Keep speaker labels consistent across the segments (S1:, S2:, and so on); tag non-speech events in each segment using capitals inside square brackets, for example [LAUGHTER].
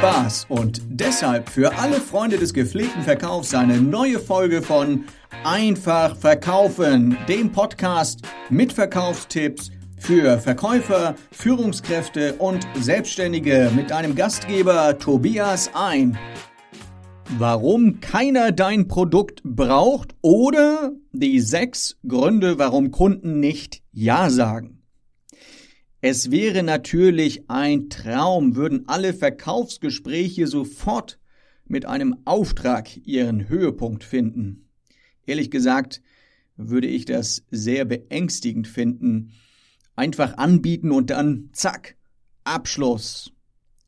S1: Spaß und deshalb für alle Freunde des gepflegten Verkaufs eine neue Folge von Einfach Verkaufen, dem Podcast mit Verkaufstipps für Verkäufer, Führungskräfte und Selbstständige mit einem Gastgeber Tobias ein. Warum keiner dein Produkt braucht oder die sechs Gründe, warum Kunden nicht Ja sagen. Es wäre natürlich ein Traum, würden alle Verkaufsgespräche sofort mit einem Auftrag ihren Höhepunkt finden. Ehrlich gesagt würde ich das sehr beängstigend finden. Einfach anbieten und dann zack, Abschluss.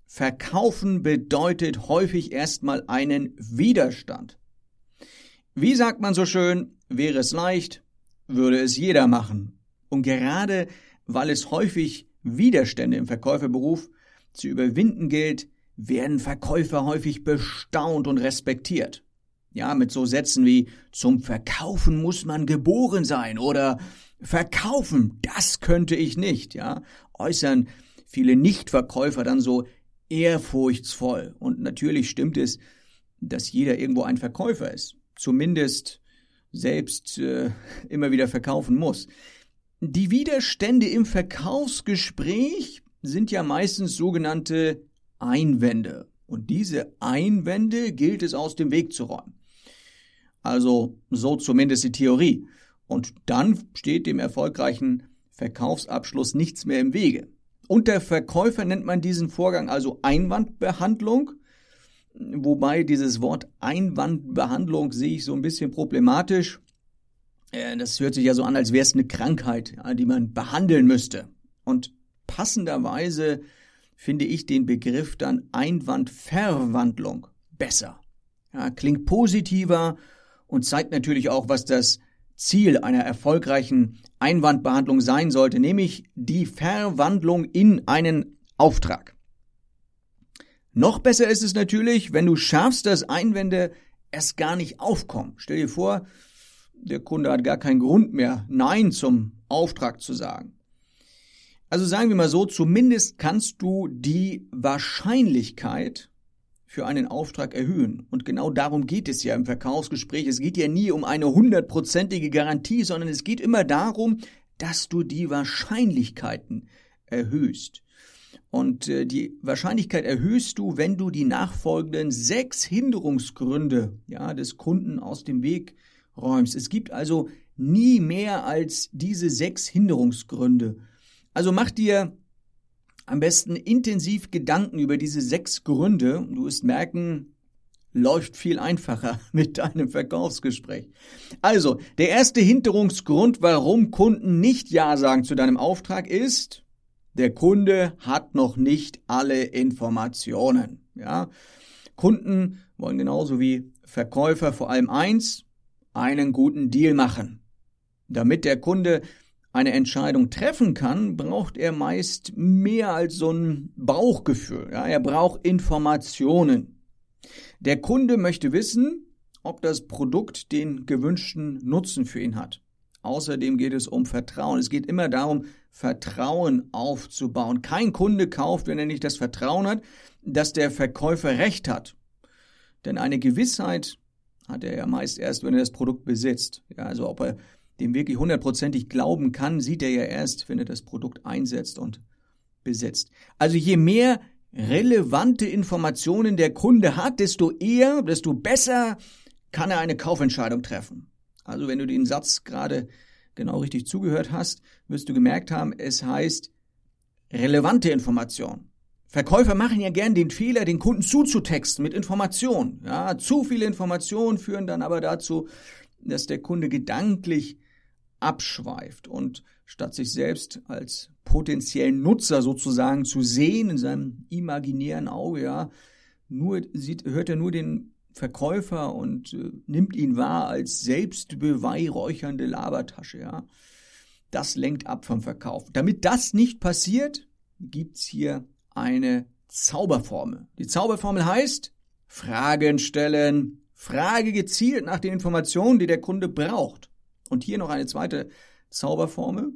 S1: Verkaufen bedeutet häufig erstmal einen Widerstand. Wie sagt man so schön, wäre es leicht, würde es jeder machen. Und gerade weil es häufig Widerstände im Verkäuferberuf zu überwinden gilt, werden Verkäufer häufig bestaunt und respektiert. Ja, mit so Sätzen wie zum Verkaufen muss man geboren sein oder Verkaufen, das könnte ich nicht, ja, äußern viele Nichtverkäufer dann so ehrfurchtsvoll. Und natürlich stimmt es, dass jeder irgendwo ein Verkäufer ist, zumindest selbst äh, immer wieder verkaufen muss. Die Widerstände im Verkaufsgespräch sind ja meistens sogenannte Einwände. Und diese Einwände gilt es aus dem Weg zu räumen. Also so zumindest die Theorie. Und dann steht dem erfolgreichen Verkaufsabschluss nichts mehr im Wege. Unter Verkäufer nennt man diesen Vorgang also Einwandbehandlung. Wobei dieses Wort Einwandbehandlung sehe ich so ein bisschen problematisch. Äh, das hört sich ja so an, als wäre es eine Krankheit, die man behandeln müsste. Und passenderweise finde ich den Begriff dann Einwandverwandlung besser. Ja, klingt positiver und zeigt natürlich auch, was das Ziel einer erfolgreichen Einwandbehandlung sein sollte, nämlich die Verwandlung in einen Auftrag. Noch besser ist es natürlich, wenn du schaffst, dass Einwände erst gar nicht aufkommen. Stell dir vor, der Kunde hat gar keinen Grund mehr, Nein zum Auftrag zu sagen. Also sagen wir mal so, zumindest kannst du die Wahrscheinlichkeit für einen Auftrag erhöhen. Und genau darum geht es ja im Verkaufsgespräch. Es geht ja nie um eine hundertprozentige Garantie, sondern es geht immer darum, dass du die Wahrscheinlichkeiten erhöhst. Und äh, die Wahrscheinlichkeit erhöhst du, wenn du die nachfolgenden sechs Hinderungsgründe ja, des Kunden aus dem Weg räumst. Es gibt also nie mehr als diese sechs Hinderungsgründe. Also mach dir am besten intensiv Gedanken über diese sechs Gründe. Du wirst merken, läuft viel einfacher [LAUGHS] mit deinem Verkaufsgespräch. Also, der erste Hinderungsgrund, warum Kunden nicht Ja sagen zu deinem Auftrag ist, der Kunde hat noch nicht alle Informationen. Ja? Kunden wollen genauso wie Verkäufer vor allem eins, einen guten Deal machen. Damit der Kunde eine Entscheidung treffen kann, braucht er meist mehr als so ein Bauchgefühl. Ja, er braucht Informationen. Der Kunde möchte wissen, ob das Produkt den gewünschten Nutzen für ihn hat. Außerdem geht es um Vertrauen. Es geht immer darum, Vertrauen aufzubauen. Kein Kunde kauft, wenn er nicht das Vertrauen hat, dass der Verkäufer recht hat. Denn eine Gewissheit hat er ja meist erst, wenn er das Produkt besitzt. Ja, also ob er dem wirklich hundertprozentig glauben kann, sieht er ja erst, wenn er das Produkt einsetzt und besitzt. Also je mehr relevante Informationen der Kunde hat, desto eher, desto besser kann er eine Kaufentscheidung treffen. Also wenn du den Satz gerade genau richtig zugehört hast, wirst du gemerkt haben, es heißt relevante Information. Verkäufer machen ja gern den Fehler, den Kunden zuzutexten mit Informationen. Ja, zu viele Informationen führen dann aber dazu, dass der Kunde gedanklich abschweift und statt sich selbst als potenziellen Nutzer sozusagen zu sehen in seinem imaginären Auge, ja, nur sieht, hört er nur den Verkäufer und äh, nimmt ihn wahr als selbstbeweihräuchernde Labertasche, ja. Das lenkt ab vom Verkauf. Damit das nicht passiert, gibt's hier eine Zauberformel. Die Zauberformel heißt Fragen stellen, Frage gezielt nach den Informationen, die der Kunde braucht. Und hier noch eine zweite Zauberformel.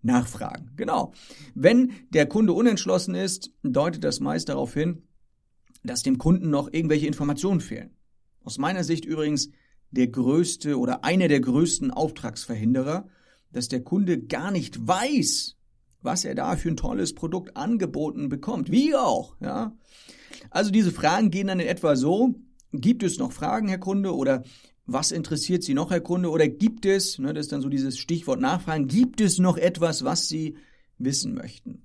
S1: Nachfragen. Genau. Wenn der Kunde unentschlossen ist, deutet das meist darauf hin, dass dem Kunden noch irgendwelche Informationen fehlen. Aus meiner Sicht übrigens der größte oder einer der größten Auftragsverhinderer, dass der Kunde gar nicht weiß, was er da für ein tolles Produkt angeboten bekommt. Wie auch, ja. Also diese Fragen gehen dann in etwa so, gibt es noch Fragen, Herr Kunde, oder was interessiert Sie noch, Herr Kunde, oder gibt es, ne, das ist dann so dieses Stichwort Nachfragen, gibt es noch etwas, was Sie wissen möchten?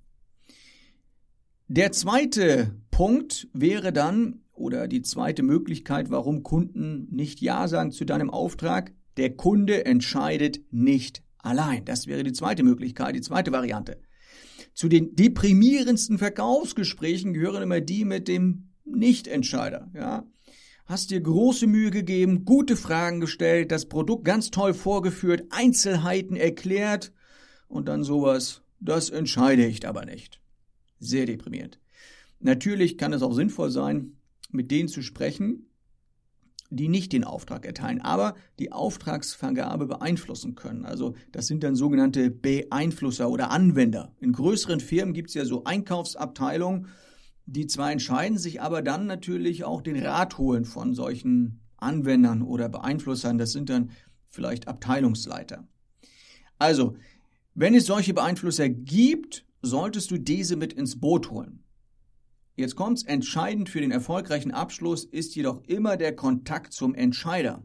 S1: Der zweite Punkt wäre dann, oder die zweite Möglichkeit, warum Kunden nicht Ja sagen zu deinem Auftrag, der Kunde entscheidet nicht allein. Das wäre die zweite Möglichkeit, die zweite Variante. Zu den deprimierendsten Verkaufsgesprächen gehören immer die mit dem Nichtentscheider, ja. Hast dir große Mühe gegeben, gute Fragen gestellt, das Produkt ganz toll vorgeführt, Einzelheiten erklärt und dann sowas, das entscheide ich aber nicht. Sehr deprimierend. Natürlich kann es auch sinnvoll sein, mit denen zu sprechen, die nicht den Auftrag erteilen, aber die Auftragsvergabe beeinflussen können. Also das sind dann sogenannte Beeinflusser oder Anwender. In größeren Firmen gibt es ja so Einkaufsabteilungen, die zwar entscheiden sich aber dann natürlich auch den Rat holen von solchen Anwendern oder Beeinflussern. Das sind dann vielleicht Abteilungsleiter. Also, wenn es solche Beeinflusser gibt, solltest du diese mit ins Boot holen. Jetzt kommt's, entscheidend für den erfolgreichen Abschluss ist jedoch immer der Kontakt zum Entscheider.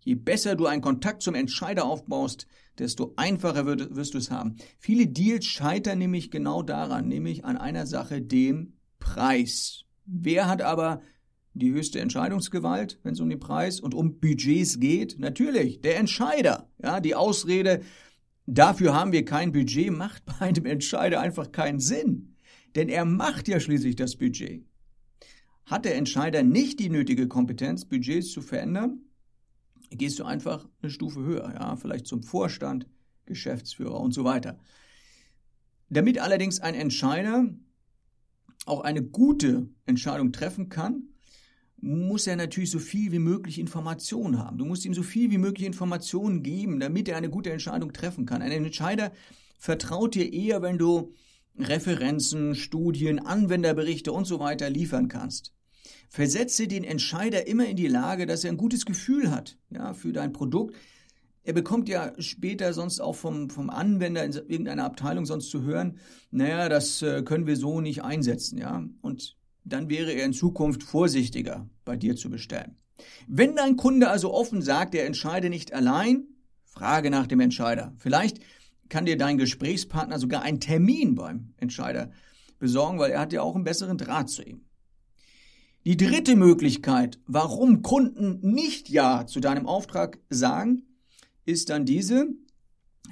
S1: Je besser du einen Kontakt zum Entscheider aufbaust, desto einfacher wirst du es haben. Viele Deals scheitern nämlich genau daran, nämlich an einer Sache, dem Preis. Wer hat aber die höchste Entscheidungsgewalt, wenn es um den Preis und um Budgets geht? Natürlich, der Entscheider. Ja, die Ausrede, dafür haben wir kein Budget, [LAUGHS] macht bei einem Entscheider einfach keinen Sinn. Denn er macht ja schließlich das Budget. Hat der Entscheider nicht die nötige Kompetenz, Budgets zu verändern, gehst du einfach eine Stufe höher, ja, vielleicht zum Vorstand, Geschäftsführer und so weiter. Damit allerdings ein Entscheider auch eine gute Entscheidung treffen kann, muss er natürlich so viel wie möglich Informationen haben. Du musst ihm so viel wie möglich Informationen geben, damit er eine gute Entscheidung treffen kann. Ein Entscheider vertraut dir eher, wenn du Referenzen, Studien, Anwenderberichte und so weiter liefern kannst. Versetze den Entscheider immer in die Lage, dass er ein gutes Gefühl hat, ja, für dein Produkt. Er bekommt ja später sonst auch vom, vom Anwender in irgendeiner Abteilung sonst zu hören, naja, das äh, können wir so nicht einsetzen, ja. Und dann wäre er in Zukunft vorsichtiger, bei dir zu bestellen. Wenn dein Kunde also offen sagt, er entscheide nicht allein, frage nach dem Entscheider. Vielleicht kann dir dein Gesprächspartner sogar einen Termin beim Entscheider besorgen, weil er hat ja auch einen besseren Draht zu ihm. Die dritte Möglichkeit, warum Kunden nicht Ja zu deinem Auftrag sagen, ist dann diese,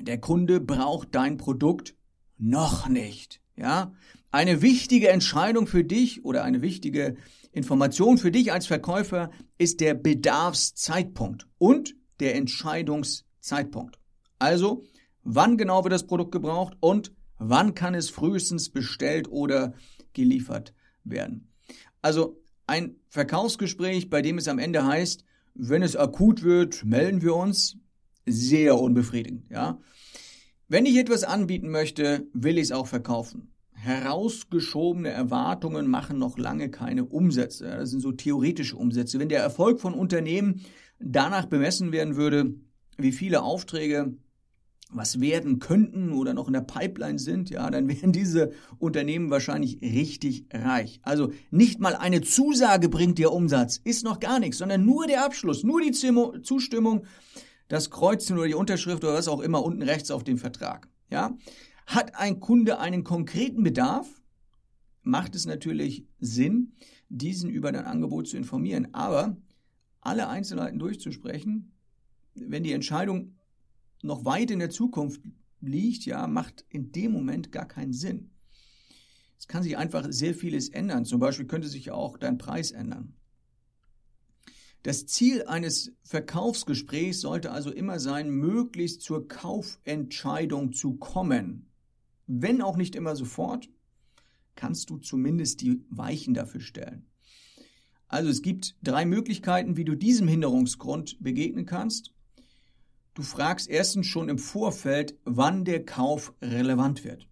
S1: der Kunde braucht dein Produkt noch nicht. Ja, eine wichtige Entscheidung für dich oder eine wichtige Information für dich als Verkäufer ist der Bedarfszeitpunkt und der Entscheidungszeitpunkt. Also, wann genau wird das Produkt gebraucht und wann kann es frühestens bestellt oder geliefert werden. Also ein Verkaufsgespräch, bei dem es am Ende heißt, wenn es akut wird, melden wir uns, sehr unbefriedigend, ja. Wenn ich etwas anbieten möchte, will ich es auch verkaufen. Herausgeschobene Erwartungen machen noch lange keine Umsätze. Das sind so theoretische Umsätze. Wenn der Erfolg von Unternehmen danach bemessen werden würde, wie viele Aufträge was werden könnten oder noch in der Pipeline sind, ja, dann [LAUGHS] wären diese Unternehmen wahrscheinlich richtig reich. Also nicht mal eine Zusage bringt dir Umsatz, ist noch gar nichts, sondern nur der Abschluss, nur die Zustimmung, das Kreuzen oder die Unterschrift oder was auch immer unten rechts auf dem Vertrag. Ja, hat ein Kunde einen konkreten Bedarf, macht es natürlich Sinn, diesen über dein Angebot zu informieren. Aber alle Einzelheiten durchzusprechen, wenn die Entscheidung noch weit in der Zukunft liegt, ja, macht in dem Moment gar keinen Sinn. Es kann sich einfach sehr vieles ändern. Zum Beispiel könnte sich auch dein Preis ändern. Das Ziel eines Verkaufsgesprächs sollte also immer sein, möglichst zur Kaufentscheidung zu kommen. Wenn auch nicht immer sofort, kannst du zumindest die Weichen dafür stellen. Also es gibt drei Möglichkeiten, wie du diesem Hinderungsgrund begegnen kannst. Du fragst erstens schon im Vorfeld, wann der Kauf relevant wird.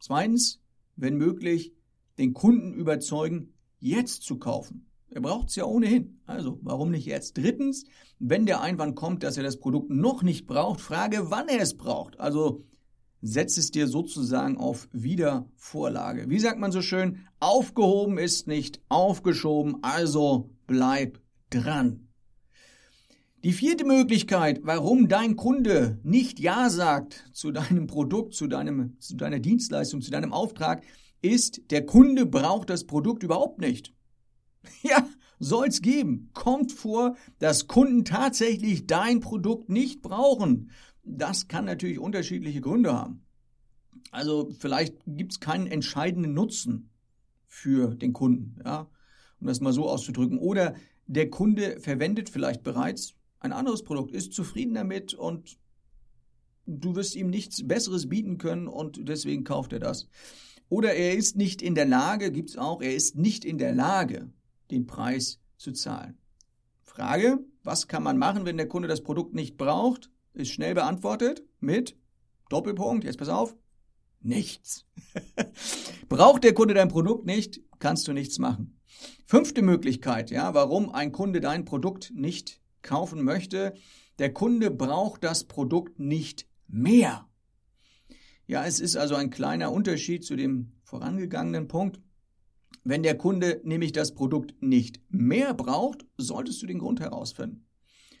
S1: Zweitens, wenn möglich, den Kunden überzeugen, jetzt zu kaufen. Er braucht es ja ohnehin. Also, warum nicht jetzt? Drittens, wenn der Einwand kommt, dass er das Produkt noch nicht braucht, frage, wann er es braucht. Also, setz es dir sozusagen auf Wiedervorlage. Wie sagt man so schön? Aufgehoben ist nicht aufgeschoben, also bleib dran. Die vierte Möglichkeit, warum dein Kunde nicht Ja sagt zu deinem Produkt, zu, deinem, zu deiner Dienstleistung, zu deinem Auftrag, ist, der Kunde braucht das Produkt überhaupt nicht. [LAUGHS] Ja, soll's geben. Kommt vor, dass Kunden tatsächlich dein Produkt nicht brauchen. Das kann natürlich unterschiedliche Gründe haben. Also vielleicht gibt's keinen entscheidenden Nutzen für den Kunden, ja, um das mal so auszudrücken. Oder der Kunde verwendet vielleicht bereits ein anderes Produkt, ist zufrieden damit und du wirst ihm nichts Besseres bieten können und deswegen kauft er das. Oder er ist nicht in der Lage, gibt's auch, er ist nicht in der Lage, den Preis zu zahlen. Frage, was kann man machen, wenn der Kunde das Produkt nicht braucht? Ist schnell beantwortet mit Doppelpunkt, jetzt pass auf, nichts. [LAUGHS] braucht der Kunde dein Produkt nicht, kannst du nichts machen. Fünfte Möglichkeit, ja, warum ein Kunde dein Produkt nicht kaufen möchte. Der Kunde braucht das Produkt nicht mehr. Ja, es ist also ein kleiner Unterschied zu dem vorangegangenen Punkt. Wenn der Kunde nämlich das Produkt nicht mehr braucht, solltest du den Grund herausfinden.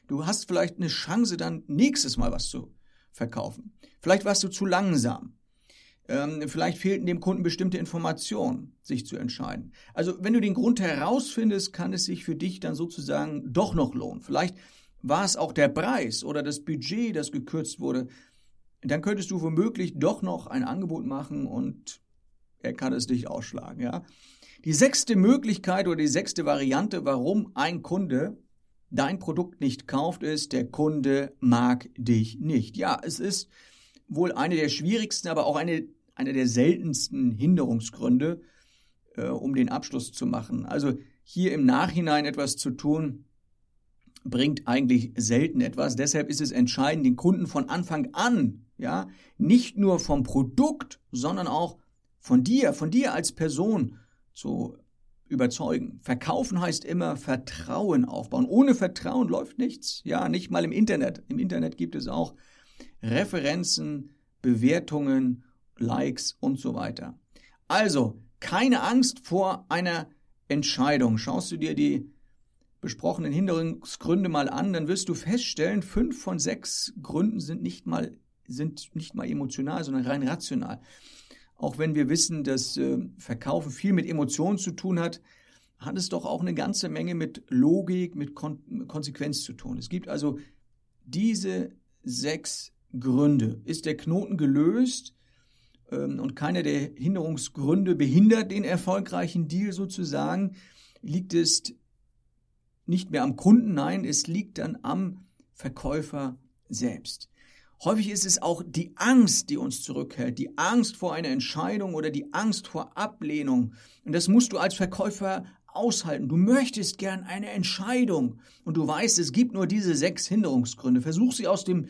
S1: Du hast vielleicht eine Chance, dann nächstes Mal was zu verkaufen. Vielleicht warst du zu langsam. Ähm, vielleicht fehlten dem Kunden bestimmte Informationen, sich zu entscheiden. Also wenn du den Grund herausfindest, kann es sich für dich dann sozusagen doch noch lohnen. Vielleicht war es auch der Preis oder das Budget, das gekürzt wurde. Dann könntest du womöglich doch noch ein Angebot machen und er kann es dich ausschlagen, ja. Die sechste Möglichkeit oder die sechste Variante, warum ein Kunde dein Produkt nicht kauft, ist, der Kunde mag dich nicht. Ja, es ist wohl eine der schwierigsten, aber auch eine einer der seltensten Hinderungsgründe, äh, um den Abschluss zu machen. Also hier im Nachhinein etwas zu tun, bringt eigentlich selten etwas. Deshalb ist es entscheidend, den Kunden von Anfang an, ja, nicht nur vom Produkt, sondern auch von dir, von dir als Person zu überzeugen. Verkaufen heißt immer Vertrauen aufbauen. Ohne Vertrauen läuft nichts. Ja, nicht mal im Internet. Im Internet gibt es auch Referenzen, Bewertungen Likes und so weiter. Also, keine Angst vor einer Entscheidung. Schaust du dir die besprochenen Hinderungsgründe mal an, dann wirst du feststellen, fünf von sechs Gründen sind nicht mal, sind nicht mal emotional, sondern rein rational. Auch wenn wir wissen, dass äh, Verkaufen viel mit Emotionen zu tun hat, hat es doch auch eine ganze Menge mit Logik, mit Kon Konsequenz zu tun. Es gibt also diese sechs Gründe. Ist der Knoten gelöst, und keiner der Hinderungsgründe behindert den erfolgreichen Deal sozusagen, liegt es nicht mehr am Kunden, nein, es liegt dann am Verkäufer selbst. Häufig ist es auch die Angst, die uns zurückhält, die Angst vor einer Entscheidung oder die Angst vor Ablehnung. Und das musst du als Verkäufer aushalten. Du möchtest gern eine Entscheidung und du weißt, es gibt nur diese sechs Hinderungsgründe. Versuch sie aus dem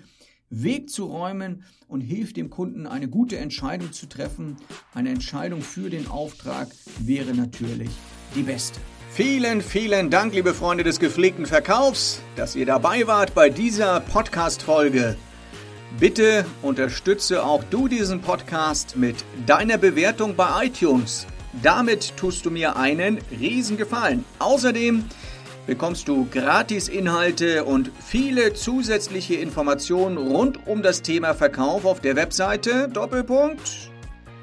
S1: Weg zu räumen und hilft dem Kunden, eine gute Entscheidung zu treffen. Eine Entscheidung für den Auftrag wäre natürlich die beste.
S2: Vielen, vielen Dank, liebe Freunde des gepflegten Verkaufs, dass ihr dabei wart bei dieser Podcast-Folge. Bitte unterstütze auch du diesen Podcast mit deiner Bewertung bei iTunes. Damit tust du mir einen riesen Gefallen. Außerdem bekommst du Gratis-Inhalte und viele zusätzliche Informationen rund um das Thema Verkauf auf der Webseite Doppelpunkt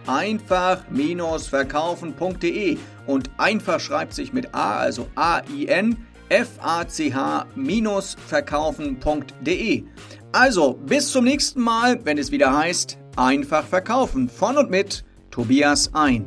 S2: einfach-verkaufen.de und einfach schreibt sich mit A, also A-I-N, F-A-C-H-verkaufen.de. Also, bis zum nächsten Mal, wenn es wieder heißt, einfach verkaufen von und mit Tobias ein.